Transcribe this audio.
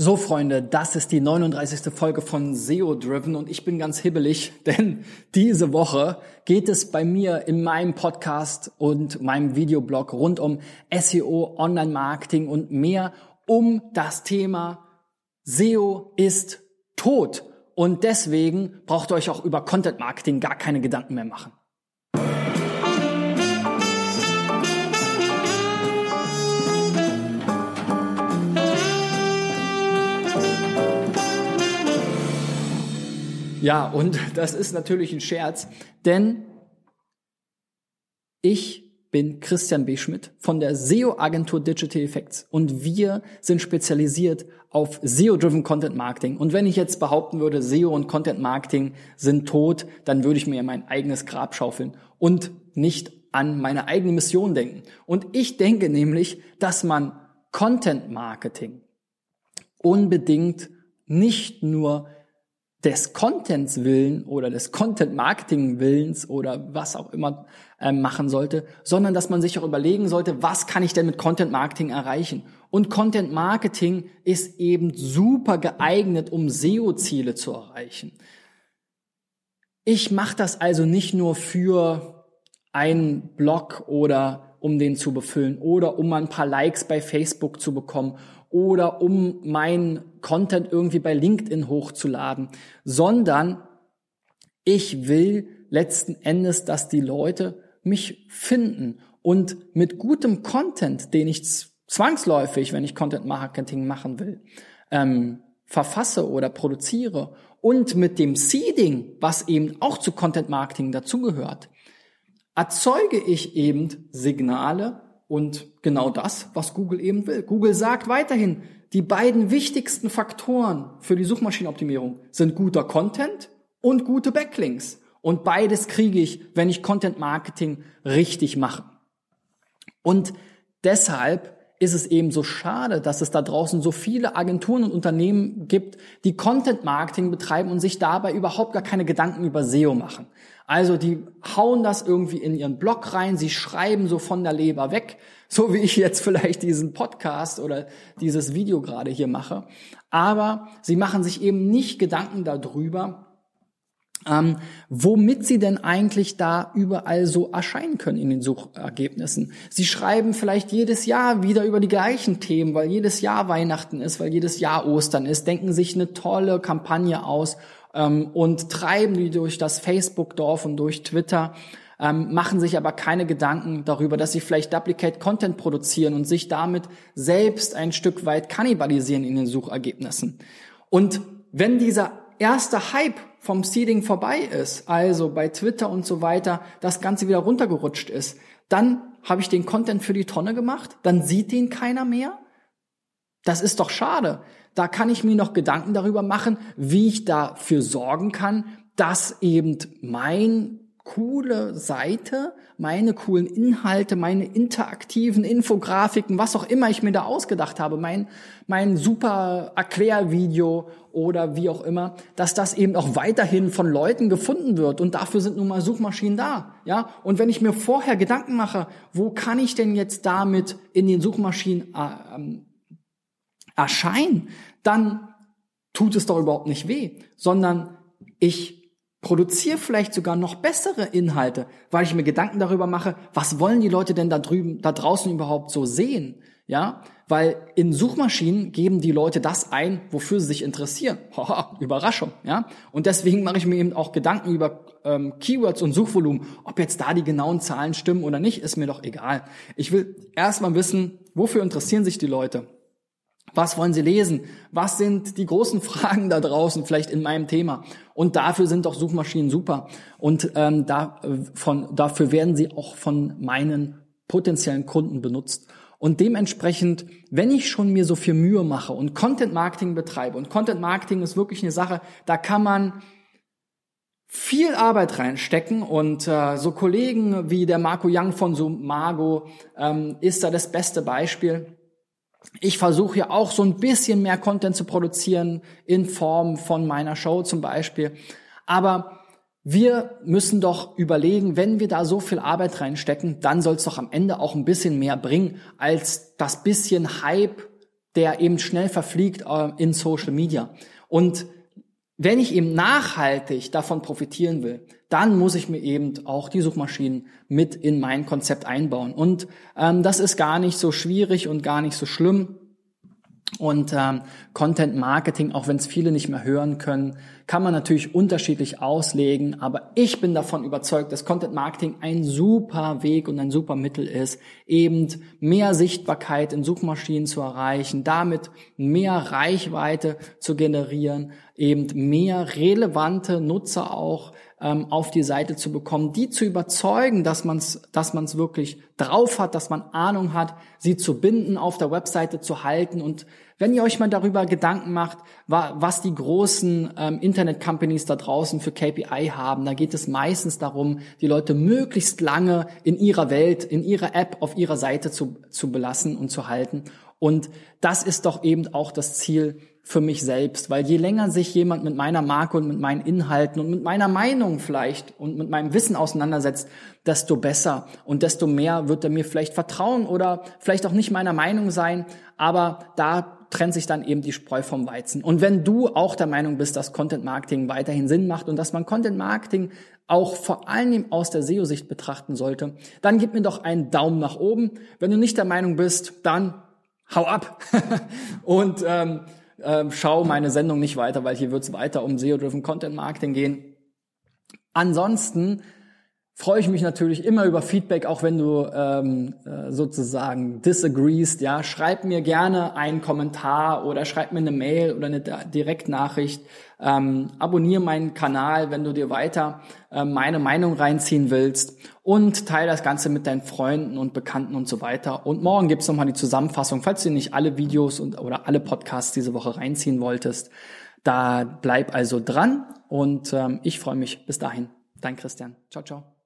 So Freunde, das ist die 39. Folge von SEO Driven und ich bin ganz hibbelig, denn diese Woche geht es bei mir in meinem Podcast und meinem Videoblog rund um SEO, Online-Marketing und mehr um das Thema SEO ist tot. Und deswegen braucht ihr euch auch über Content Marketing gar keine Gedanken mehr machen. Ja, und das ist natürlich ein Scherz, denn ich bin Christian B. Schmidt von der SEO-Agentur Digital Effects und wir sind spezialisiert auf SEO-driven Content Marketing. Und wenn ich jetzt behaupten würde, SEO und Content Marketing sind tot, dann würde ich mir mein eigenes Grab schaufeln und nicht an meine eigene Mission denken. Und ich denke nämlich, dass man Content Marketing unbedingt nicht nur des Contents willen oder des Content Marketing Willens oder was auch immer äh, machen sollte, sondern dass man sich auch überlegen sollte, was kann ich denn mit Content Marketing erreichen? Und Content Marketing ist eben super geeignet, um SEO-Ziele zu erreichen. Ich mache das also nicht nur für einen Blog oder um den zu befüllen oder um mal ein paar Likes bei Facebook zu bekommen oder um mein Content irgendwie bei LinkedIn hochzuladen, sondern ich will letzten Endes, dass die Leute mich finden. Und mit gutem Content, den ich zwangsläufig, wenn ich Content Marketing machen will, ähm, verfasse oder produziere und mit dem Seeding, was eben auch zu Content Marketing dazugehört, erzeuge ich eben Signale, und genau das, was Google eben will. Google sagt weiterhin, die beiden wichtigsten Faktoren für die Suchmaschinenoptimierung sind guter Content und gute Backlinks. Und beides kriege ich, wenn ich Content Marketing richtig mache. Und deshalb ist es eben so schade, dass es da draußen so viele Agenturen und Unternehmen gibt, die Content Marketing betreiben und sich dabei überhaupt gar keine Gedanken über SEO machen. Also die hauen das irgendwie in ihren Blog rein, sie schreiben so von der Leber weg, so wie ich jetzt vielleicht diesen Podcast oder dieses Video gerade hier mache. Aber sie machen sich eben nicht Gedanken darüber, ähm, womit sie denn eigentlich da überall so erscheinen können in den Suchergebnissen. Sie schreiben vielleicht jedes Jahr wieder über die gleichen Themen, weil jedes Jahr Weihnachten ist, weil jedes Jahr Ostern ist, denken sich eine tolle Kampagne aus ähm, und treiben die durch das Facebook-Dorf und durch Twitter, ähm, machen sich aber keine Gedanken darüber, dass sie vielleicht Duplicate Content produzieren und sich damit selbst ein Stück weit kannibalisieren in den Suchergebnissen. Und wenn dieser erste Hype vom Seeding vorbei ist, also bei Twitter und so weiter, das Ganze wieder runtergerutscht ist, dann habe ich den Content für die Tonne gemacht, dann sieht den keiner mehr. Das ist doch schade. Da kann ich mir noch Gedanken darüber machen, wie ich dafür sorgen kann, dass eben mein coole Seite, meine coolen Inhalte, meine interaktiven Infografiken, was auch immer ich mir da ausgedacht habe, mein, mein super Erklärvideo oder wie auch immer, dass das eben auch weiterhin von Leuten gefunden wird und dafür sind nun mal Suchmaschinen da, ja? Und wenn ich mir vorher Gedanken mache, wo kann ich denn jetzt damit in den Suchmaschinen äh, ähm, erscheinen, dann tut es doch überhaupt nicht weh, sondern ich produziere vielleicht sogar noch bessere Inhalte, weil ich mir Gedanken darüber mache, was wollen die Leute denn da drüben, da draußen überhaupt so sehen? Ja, weil in Suchmaschinen geben die Leute das ein, wofür sie sich interessieren. Haha, Überraschung, ja. Und deswegen mache ich mir eben auch Gedanken über ähm, Keywords und Suchvolumen. Ob jetzt da die genauen Zahlen stimmen oder nicht, ist mir doch egal. Ich will erstmal wissen, wofür interessieren sich die Leute? Was wollen Sie lesen? Was sind die großen Fragen da draußen, vielleicht in meinem Thema? Und dafür sind doch Suchmaschinen super. Und ähm, da, äh, von, dafür werden sie auch von meinen potenziellen Kunden benutzt. Und dementsprechend, wenn ich schon mir so viel Mühe mache und Content Marketing betreibe, und Content Marketing ist wirklich eine Sache, da kann man viel Arbeit reinstecken und äh, so Kollegen wie der Marco Young von Sumago ähm, ist da das beste Beispiel ich versuche ja auch so ein bisschen mehr Content zu produzieren in Form von meiner Show zum Beispiel. Aber wir müssen doch überlegen, wenn wir da so viel Arbeit reinstecken, dann soll es doch am Ende auch ein bisschen mehr bringen als das bisschen Hype, der eben schnell verfliegt äh, in Social Media. Und wenn ich eben nachhaltig davon profitieren will, dann muss ich mir eben auch die Suchmaschinen mit in mein Konzept einbauen. Und ähm, das ist gar nicht so schwierig und gar nicht so schlimm. Und ähm, Content Marketing, auch wenn es viele nicht mehr hören können, kann man natürlich unterschiedlich auslegen. Aber ich bin davon überzeugt, dass Content Marketing ein super Weg und ein super Mittel ist, eben mehr Sichtbarkeit in Suchmaschinen zu erreichen, damit mehr Reichweite zu generieren, eben mehr relevante Nutzer auch ähm, auf die Seite zu bekommen, die zu überzeugen, dass man es dass man's wirklich drauf hat, dass man Ahnung hat, sie zu binden, auf der Webseite zu halten. Und wenn ihr euch mal darüber Gedanken macht, was die großen ähm, Internet-Companies da draußen für KPI haben, da geht es meistens darum, die Leute möglichst lange in ihrer Welt, in ihrer App, auf ihrer Seite zu, zu belassen und zu halten. Und das ist doch eben auch das Ziel für mich selbst, weil je länger sich jemand mit meiner Marke und mit meinen Inhalten und mit meiner Meinung vielleicht und mit meinem Wissen auseinandersetzt, desto besser und desto mehr wird er mir vielleicht vertrauen oder vielleicht auch nicht meiner Meinung sein, aber da trennt sich dann eben die Spreu vom Weizen. Und wenn du auch der Meinung bist, dass Content Marketing weiterhin Sinn macht und dass man Content Marketing auch vor allem aus der SEO-Sicht betrachten sollte, dann gib mir doch einen Daumen nach oben. Wenn du nicht der Meinung bist, dann hau ab und ähm, ähm, schau meine Sendung nicht weiter, weil hier wird es weiter um SEO-Driven Content Marketing gehen. Ansonsten freue ich mich natürlich immer über Feedback, auch wenn du ähm, äh, sozusagen disagreest. Ja, schreib mir gerne einen Kommentar oder schreib mir eine Mail oder eine Direktnachricht. Ähm, abonniere meinen Kanal, wenn du dir weiter äh, meine Meinung reinziehen willst und teile das Ganze mit deinen Freunden und Bekannten und so weiter. Und morgen gibt's nochmal die Zusammenfassung, falls du nicht alle Videos und oder alle Podcasts diese Woche reinziehen wolltest. Da bleib also dran und ähm, ich freue mich. Bis dahin, dein Christian. Ciao, ciao.